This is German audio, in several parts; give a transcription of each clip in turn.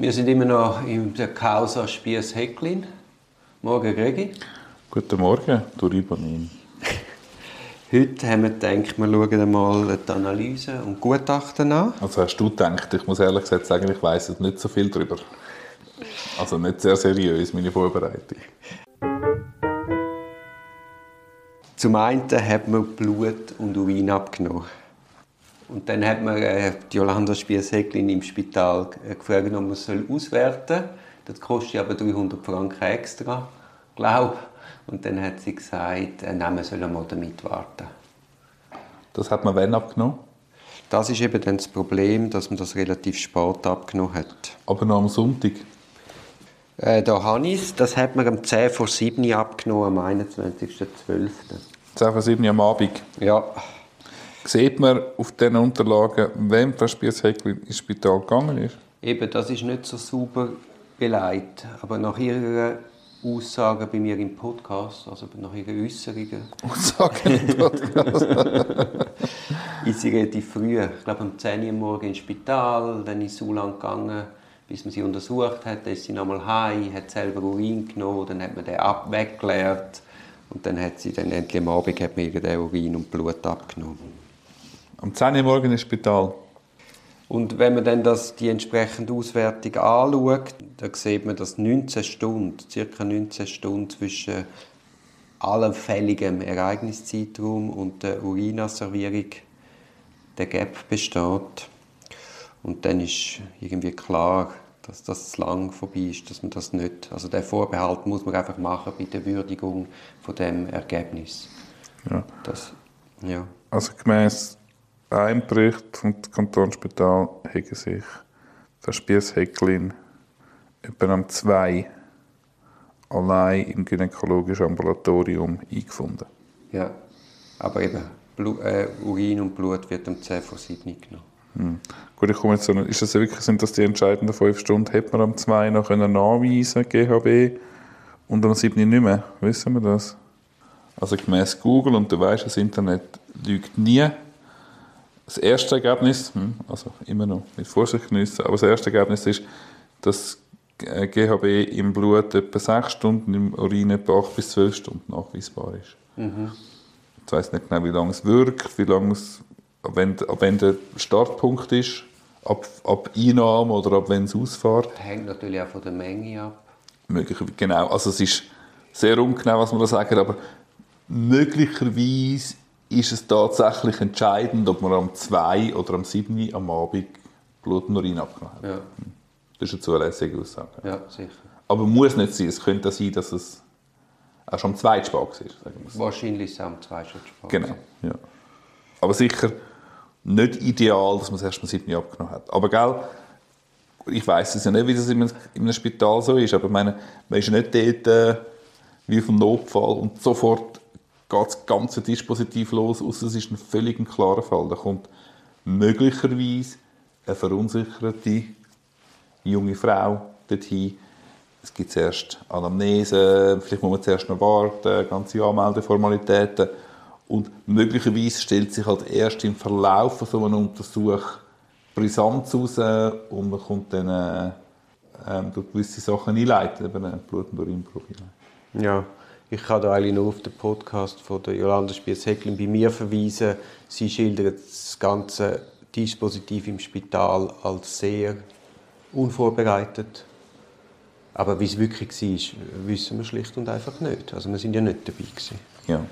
Wir sind immer noch in der Causa Spies Hecklin. Morgen, Gregi. Guten Morgen, du Ribonin. Heute haben wir gedacht, wir schauen mal die Analyse und Gutachten an. Also hast du gedacht, ich muss ehrlich gesagt sagen, ich weiss nicht so viel darüber. Also nicht sehr seriös, meine Vorbereitung. Zum einen hat man Blut und Urin abgenommen. Und dann hat man äh, die Jolanda Spies-Hecklin im Spital gefragt, ob man es auswerten soll. Das kostet aber 300 Franken extra, glaube Und dann hat sie gesagt, äh, nein, man soll mal damit warten. Das hat man wann abgenommen? Das ist eben dann das Problem, dass man das relativ spät abgenommen hat. Aber noch am Sonntag? Äh, da habe ich. Das hat man am 10 vor 7 abgenommen, am 21.12. 10 vor 7 am Abend? Ja. Sieht man auf diesen Unterlagen, wem Frau Spiess-Hecklin ins Spital gegangen ist? Eben, das ist nicht so sauber beleidigt. Aber nach ihrer Aussagen bei mir im Podcast, also nach ihren Äußerungen. Aussagen im Podcast? ist sie relativ früh, ich glaube um 10 Uhr morgens ins Spital, dann ist sie so lange gegangen, bis man sie untersucht hat, dann ist sie nochmal heim, hat selber Urin genommen, dann hat man den ab weggeleert und dann hat sie dann endlich am Abend hat man ihr den Urin und Blut abgenommen. Um 10 Uhr morgens ins Spital? Und wenn man dann das, die entsprechende Auswertung anschaut, dann sieht man, dass 19 Stunden, ca. 19 Stunden zwischen allfälligem Ereigniszeitraum und der Urinasservierung der Gap besteht. Und dann ist irgendwie klar, dass das zu lang vorbei ist, dass man das nicht, also der Vorbehalt muss man einfach machen bei der Würdigung von dem Ergebnis. Ja. Das, ja. Also gemäß einem Bericht vom Kantonsspital haben sich der Spiess-Hecklin etwa am 2 allein im gynäkologischen Ambulatorium eingefunden. Ja, aber eben, Blut, äh, Urin und Blut wird am 10 vor 7 genommen. Hm. Gut, ich komme jetzt so, ist das wirklich, sind das die entscheidenden fünf Stunden? Hätte man am 2 noch können nachweisen GHB und am 7 nicht mehr? Wissen wir das? Also gemäß Google, und du weißt, das Internet lügt nie, das erste Ergebnis, hm, also immer noch mit Vorsicht geniessen, aber das erste Ergebnis ist, dass GHB im Blut etwa 6 Stunden, im Urin etwa 8 bis 12 Stunden nachweisbar ist. Mhm. Ich weiß nicht genau, wie lange es wirkt, wie lange es, ab wenn, ab wenn der Startpunkt ist, ab, ab Einnahme oder ab wenn es ausfährt. Hängt natürlich auch von der Menge ab. Möglicherweise, genau. Also es ist sehr ungenau, was man da sagen, aber möglicherweise ist es tatsächlich entscheidend, ob man am 2 oder am 7 am Abend Blut und Urin abgenommen hat. Ja. Das ist eine zulässige Aussage. Ja, sicher. Aber muss nicht sein. Es könnte sein, dass es auch schon am 2 spät war. Wahrscheinlich ist es am 2 schon spät. Genau, ja. Aber sicher nicht ideal, dass man es erst am 7 abgenommen hat. Aber gell, ich weiß es ja nicht, wie das in einem Spital so ist, aber ich meine, man ist ja nicht dort äh, wie vom Notfall und sofort geht das ganze Dispositiv los, außer es ist ein völlig klarer Fall. Da kommt möglicherweise eine verunsicherte junge Frau dorthin. Es gibt zuerst Anamnese, vielleicht muss man zuerst noch warten, ganze Anmeldeformalitäten. Und möglicherweise stellt sich halt erst im Verlauf von so einem Untersuch Brisanz raus und man kommt dann äh, ähm, durch gewisse Sachen einleiten, eben ein Blut- und Urinprobe. Ja, ich kann da eigentlich nur auf den Podcast von der Jolanda Spies-Hecklin bei mir verweisen. Sie schildert das ganze Dispositiv im Spital als sehr unvorbereitet. Aber wie es wirklich war, wissen wir schlicht und einfach nicht. Also wir sind ja nicht dabei gewesen. Ja.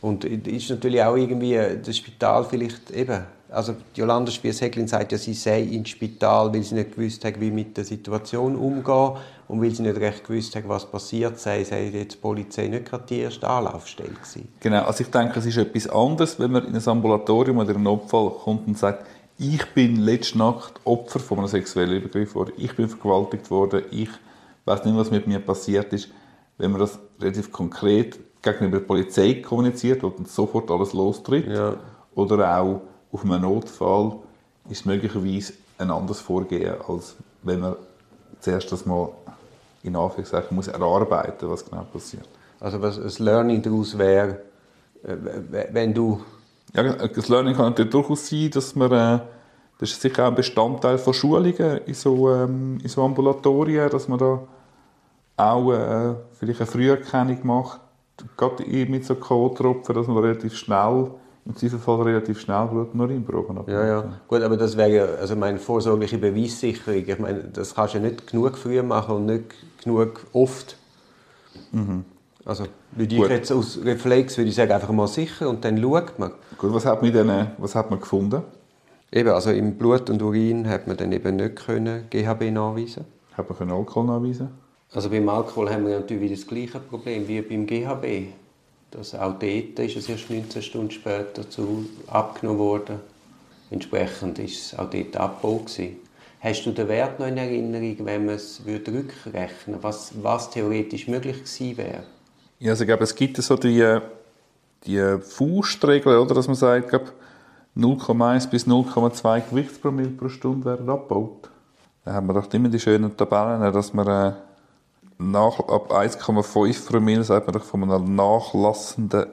Und ist natürlich auch irgendwie das Spital vielleicht eben, also Jolanda Spies-Hecklin sagt ja, sie sei ins Spital, weil sie nicht gewusst hat, wie mit der Situation umgehen und weil sie nicht recht gewusst hat, was passiert sei, sei jetzt die Polizei nicht gerade die erste Anlaufstelle gewesen. Genau, also ich denke, es ist etwas anderes, wenn man in ein Ambulatorium oder einen Notfall kommt und sagt, ich bin letzte Nacht Opfer von einem sexuellen Übergriff worden, ich bin vergewaltigt worden, ich weiß nicht, was mit mir passiert ist. Wenn man das relativ konkret gegenüber der Polizei kommuniziert und dann sofort alles lostritt, ja. oder auch auf einem Notfall, ist möglicherweise ein anderes Vorgehen, als wenn man zuerst das mal in Anführungszeichen muss erarbeiten, was genau passiert. Also was ein Learning daraus wäre, wenn du ja, das Learning kann natürlich durchaus sein, dass man, äh, Das ist sicher auch ein Bestandteil von Schulungen in so, ähm, in so Ambulatorien, dass man da auch äh, vielleicht eine Früherkennung macht, gerade mit so K.O.-Tropfen, dass man relativ schnell, im Zweifelsfall relativ schnell Blut und Urinproben Ja, ja. Gut, aber das wäre ja, also meine vorsorgliche Beweissicherung, ich meine, das kannst du ja nicht genug früh machen und nicht genug oft. Mhm. Also würde ich jetzt aus Reflex würde ich sagen, einfach mal sicher und dann schaut man. Gut, was hat man, denn, was hat man gefunden? Eben, also im Blut und Urin hat man dann eben nicht können GHB nachweisen. Hat man Alkohol nachweisen? Also beim Alkohol haben wir natürlich das gleiche Problem wie beim GHB. Das auch dort ist es erst 19 Stunden später zu abgenommen worden. Entsprechend war es auch dort Abbau. Gewesen. Hast du den Wert noch in Erinnerung, wenn man es rückrechnen würde, was, was theoretisch möglich gewesen wäre? Ja, also ich glaube, es gibt so die, die Faustregel, oder, dass man sagt, 0,1 bis 0,2 Gewichtspromille pro Stunde werden abgebaut. Da haben wir doch immer die schönen Tabellen, dass man äh, nach, ab 1,5 Promille, sagt man doch von einem nachlassenden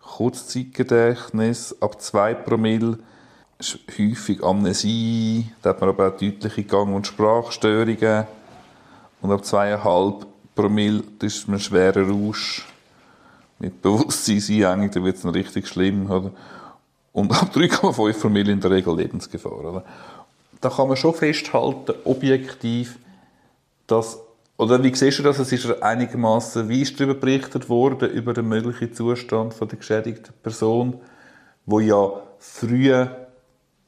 Kurzzeitgedächtnis, ab 2 Promille ist häufig Amnesie, da hat man aber auch deutliche Gang- und Sprachstörungen und ab 2,5 Promille ist man schwerer Rausch mit Bewusstseinseinengung, da wird es dann richtig schlimm. Oder? Und ab 3,5 Promille in der Regel Lebensgefahr. Oder? Da kann man schon festhalten, objektiv, dass oder wie siehst du das? Es ist einigermaßen wie ist darüber berichtet worden über den möglichen Zustand von der geschädigten Person, wo ja früher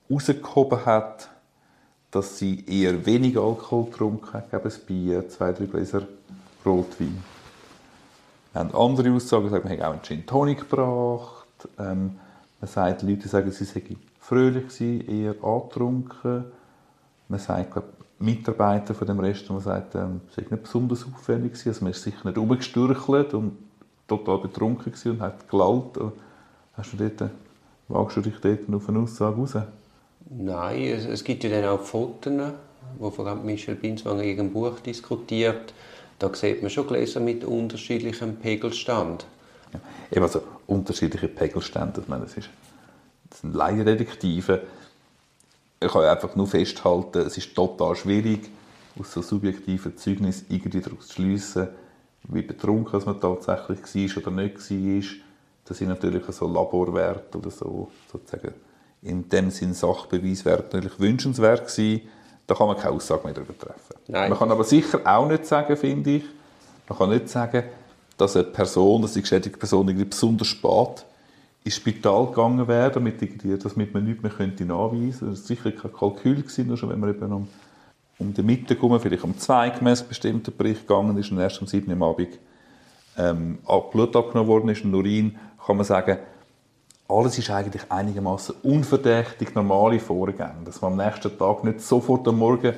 herausgehoben hat, dass sie eher wenig Alkohol getrunken hat, geben es Bier, zwei, drei Gläser Rotwein. Wir andere Aussagen, sagen, wir haben auch einen Gin Tonic gebracht. Ähm, man sagt, die Leute sagen, sie seien fröhlich gewesen, eher angetrunken. Man sagt, glaub, Mitarbeiter von dem Restaurant sagt, ähm, es sei nicht besonders auffällig gewesen. Also man ist sicher nicht rumgestürchelt und total betrunken gewesen und hat gelallt. Hast du dort, wagst du dich dort auf eine Aussage raus? Nein, es, es gibt ja dann auch Fotos, wo vor allem Michel Binswanger in ihrem Buch diskutiert, da sieht man schon Gläser mit unterschiedlichem Pegelstand. Ja, eben also unterschiedliche Pegelstände, ich meine, das, ist, sind Laiendetektive. Ich kann einfach nur festhalten, es ist total schwierig, aus so subjektiven Zeugnissen irgendwie daraus zu schliessen, wie betrunken man tatsächlich war oder nicht war. Das sind natürlich so Laborwerte oder so, sozusagen in dem Sinn Sachbeweiswerte natürlich wünschenswert gewesen. Da kann man keine Aussage mehr darüber treffen. Nein. Man kann aber sicher auch nicht sagen, finde ich, man kann nicht sagen, dass eine Person, dass die geschädigte Person irgendwie besonders spät ins Spital gegangen wäre, damit, damit man nichts mehr könnte nachweisen könnte. Das war sicher kein Kalkül, gewesen, nur schon wenn man eben um, um die Mitte kommen, vielleicht um zwei gemäß bestimmten Bericht gegangen ist und erst um sieben Uhr Abend ähm, Blut abgenommen worden ist und Urin, kann man sagen, alles ist eigentlich einigermaßen unverdächtig normale Vorgänge. Dass man am nächsten Tag nicht sofort am Morgen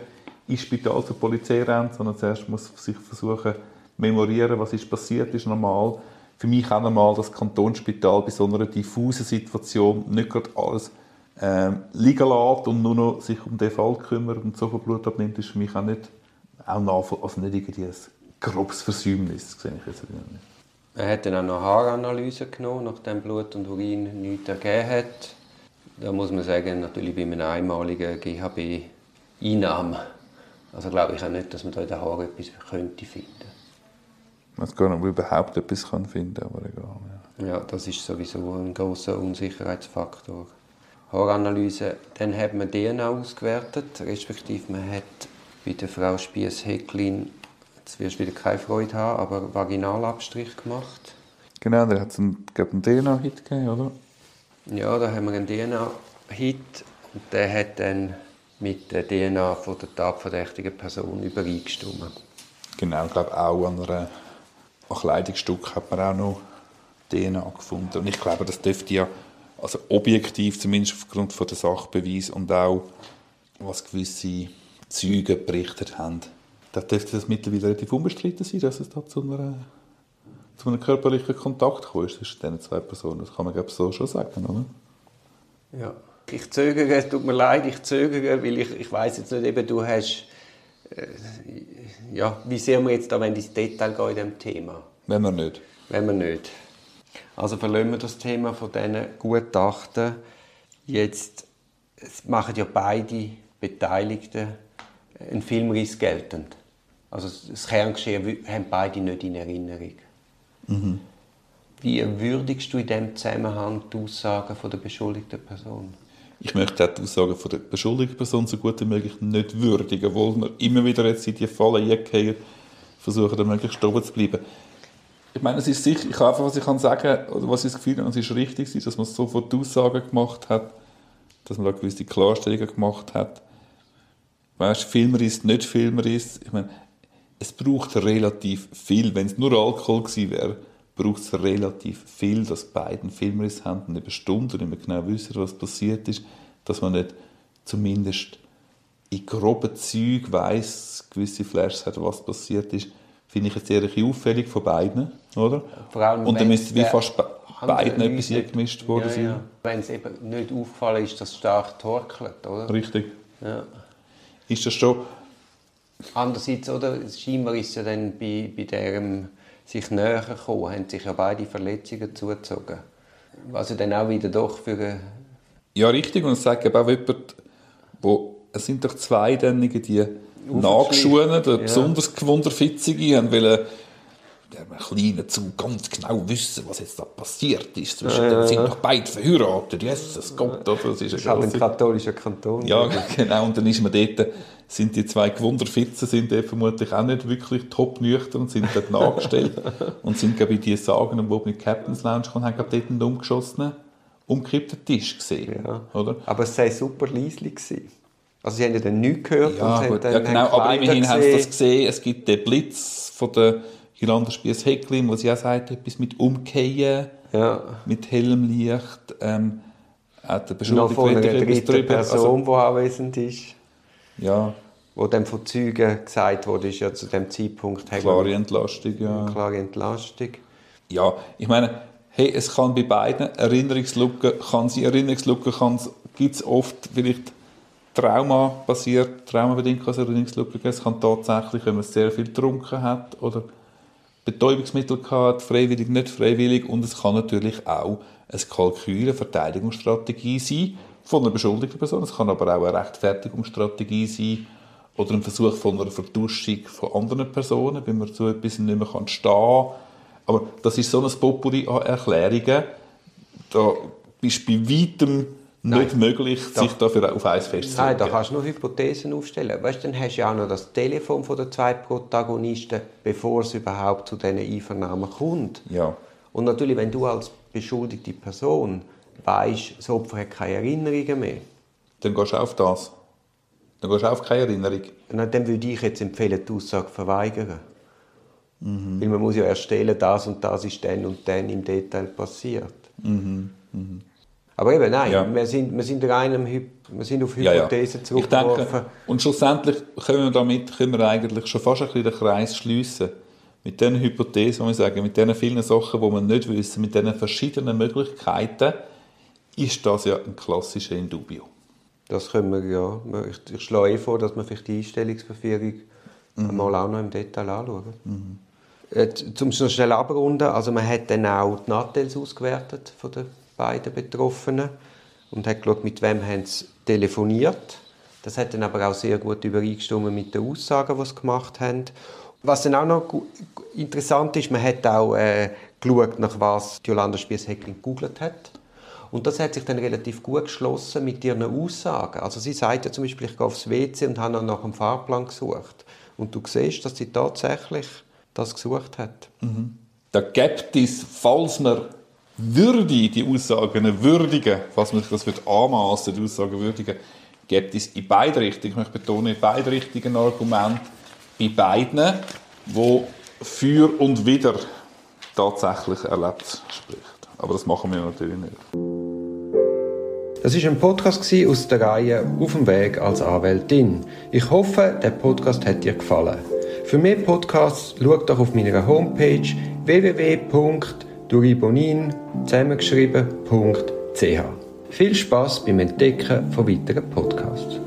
ins Spital zur Polizei rennt, sondern zuerst muss sich versuchen, memorieren, was ist passiert, ist normal. Für mich auch dass das Kantonsspital bei so einer diffusen Situation nicht gerade alles äh, liegen lässt und nur noch sich um den Fall kümmert und so viel Blut abnimmt, ist für mich auch nicht, auch also nicht irgendwie ein grobes Versäumnis, sehe ich jetzt nicht. Er hat dann auch noch Haaranalyse genommen, nachdem Blut und Urin nichts ergeben hat. Da muss man sagen, natürlich bei einer einmaligen GHB-Einnahme. Also glaube ich auch nicht, dass man da in den Haaren etwas könnte finden Ich weiß gar nicht, ob man überhaupt etwas kann finden aber egal. Ja. ja, das ist sowieso ein großer Unsicherheitsfaktor. Haaranalyse, dann hat man DNA ausgewertet, respektive man hat bei der Frau Spiess-Hecklin Jetzt wirst du wieder keine Freude haben, aber Vaginalabstrich gemacht. Genau, da hat es einen, einen DNA-Hit gegeben, oder? Ja, da haben wir einen DNA-Hit und der hat dann mit der DNA von der tatverdächtigen Person übereingestimmt. Genau, ich glaube auch an einem Kleidungsstück hat man auch noch DNA gefunden. Und ich glaube, das dürfte ja, also objektiv zumindest aufgrund von der Sachbeweis und auch was gewisse Zeugen berichtet haben, da dürfte das mittlerweile relativ unbestritten sein, dass es da zu, einer, zu einem körperlichen Kontakt gekommen ist zwischen diesen zwei Personen. Das kann man glaube so schon sagen, oder? Ja. Ich zögere, es tut mir leid, ich zögere, weil ich, ich weiß jetzt nicht, eben du hast, ja, wie sehen wir jetzt da, wenn ins Detail gehen in diesem Thema? Wenn wir nicht. Wenn wir nicht. Also verlassen wir das Thema von diesen Gutachten. Jetzt es machen ja beide Beteiligten einen Filmriss geltend. Also das Kerngeschehen haben beide nicht in Erinnerung. Mhm. Wie würdigst du in diesem Zusammenhang die Aussagen der beschuldigten Person? Ich möchte auch die Aussagen der beschuldigten Person so gut wie möglich nicht würdigen, obwohl wir immer wieder jetzt in die Falle eingehen, versuchen, da möglichst oben zu bleiben. Ich meine, es ist sicher, ich kann einfach, was ich kann sagen, oder was ich das Gefühl habe, es ist richtig, dass man sofort Aussagen gemacht hat, dass man da gewisse Klarstellungen gemacht hat. Weißt du, Filmer ist, nicht Filmer ist. Ich meine, es braucht relativ viel. Wenn es nur Alkohol gewesen wäre, braucht es relativ viel, dass beiden Filmriss haben und über Stunden nicht mehr genau wissen, was passiert ist, dass man nicht zumindest in groben Zügen weiss, gewisse Flashs hat, was passiert ist, finde ich jetzt eher auffällig von beiden, oder? Vor allem, und dann müsste wie fast beiden etwas eingemischt worden ja, sein. Ja. Wenn es eben nicht aufgefallen ist, dass es stark torkelt, oder? Richtig. Ja. Ist das schon... Andererseits, oder, scheinbar ist es ja dann bei, bei dem sich näher kommen, haben sich ja beide Verletzungen zugezogen. Was ja dann auch wieder doch für Ja, richtig. Und es sagt eben auch jemand, wo, es sind doch zwei die nachgeschonen, ja. besonders gewunderfitzige, haben wollen der kleinen zu ganz genau wissen, was jetzt da passiert ist. Zwischen ja, ja, sind noch beide verheiratet. Jesus Gott, oder? Das ist, das ist ein katholischer Kanton. Ja, genau. Und dann ist man dort, sind die zwei Gewunderfitzen sind vermutlich auch nicht wirklich top nüchtern und sind dort nachgestellt und sind, glaube ich, die Sagen, wo mit Captain's Lounge kommen, haben dort einen umgeschossenen, umgekippten Tisch gesehen. Ja. Oder? Aber es sei super leislich gewesen. Also sie haben ja dann nichts gehört. Ja, und gut, ja genau, aber immerhin haben sie das gesehen. Es gibt den Blitz von der Jolanda Spiess-Hecklin, wo sie auch sagt, etwas mit Umkehren, ja. mit hellem Licht. Ähm, hat der Beschuldigte von einer dritten Person, also, die anwesend ist. Ja. Wo dann von Zeugen gesagt wurde, ist ja zu dem Zeitpunkt... Klare Entlastung, ja. Klare Entlastung. Ja, ich meine, hey, es kann bei beiden Erinnerungslücken, kann sie Erinnerungslücken, gibt es oft vielleicht Trauma basiert, traumabedingt kann es Erinnerungslücken geben. Es kann tatsächlich, wenn man sehr viel getrunken hat oder Betäubungsmittel gehabt, freiwillig, nicht freiwillig. Und es kann natürlich auch ein Kalkül, eine Verteidigungsstrategie sein von einer beschuldigten Person. Es kann aber auch eine Rechtfertigungsstrategie sein oder ein Versuch von einer Vertuschung von anderen Personen, wenn man so etwas nicht mehr stehen kann. Aber das ist so ein Populi an Erklärungen. Da bist du bei weitem nicht Nein. möglich, sich dafür auf eins festzulegen. Nein, da kannst du nur Hypothesen aufstellen. Weißt, dann hast du ja auch noch das Telefon von der zwei Protagonisten, bevor es überhaupt zu diesen Einvernahmen kommt. Ja. Und natürlich, wenn du als beschuldigte Person weißt, das Opfer hat keine Erinnerungen mehr. Dann gehst du auf das. Dann gehst du auf keine Erinnerung. Na, dann würde ich jetzt empfehlen, die Aussage verweigern. Mhm. Weil man muss ja erstellen, das und das ist dann und dann im Detail passiert. Mhm. Mhm. Aber eben, nein, ja. wir, sind, wir, sind rein wir sind auf Hypothesen ja, ja. zurückgeworfen. Ich denke, und schlussendlich können wir damit können wir eigentlich schon fast ein bisschen den Kreis schliessen. Mit diesen Hypothesen, wo wir sagen, mit diesen vielen Sachen, die wir nicht wissen, mit diesen verschiedenen Möglichkeiten, ist das ja ein klassischer Indubio. Das können wir, ja. Ich, ich schlage eh vor, dass wir vielleicht die Einstellungsverführung mhm. mal auch noch im Detail anschauen. Mhm. Äh, zum schnell abrunden, also man hat dann auch die Nattels ausgewertet von der beiden Betroffenen und hat geschaut, mit wem haben sie telefoniert. Das hat dann aber auch sehr gut übereingestimmt mit den Aussagen, die sie gemacht haben. Was dann auch noch interessant ist, man hat auch äh, geschaut, nach was Jolanda Spiess-Heckling gegoogelt hat. Und das hat sich dann relativ gut geschlossen mit ihren Aussagen. Also sie sagt ja zum Beispiel, ich gehe aufs WC und habe nach einem Fahrplan gesucht. Und du siehst, dass sie tatsächlich das gesucht hat. Mhm. Da gibt es, falls man würde die Aussagen würdigen, was man sich das wird anmaßen, die Aussagen würdigen, gibt es in beide Richtungen, ich betonen, in beide Richtungen Argumente, bei beiden, wo für und wieder tatsächlich erlebt spricht. Aber das machen wir natürlich nicht. Das ist ein Podcast aus der Reihe Auf dem Weg als Anwältin. Ich hoffe, der Podcast hat dir gefallen. Für mehr Podcasts schau doch auf meiner Homepage duribonin zusammengeschrieben.ch. Viel Spaß beim Entdecken von weiteren Podcasts.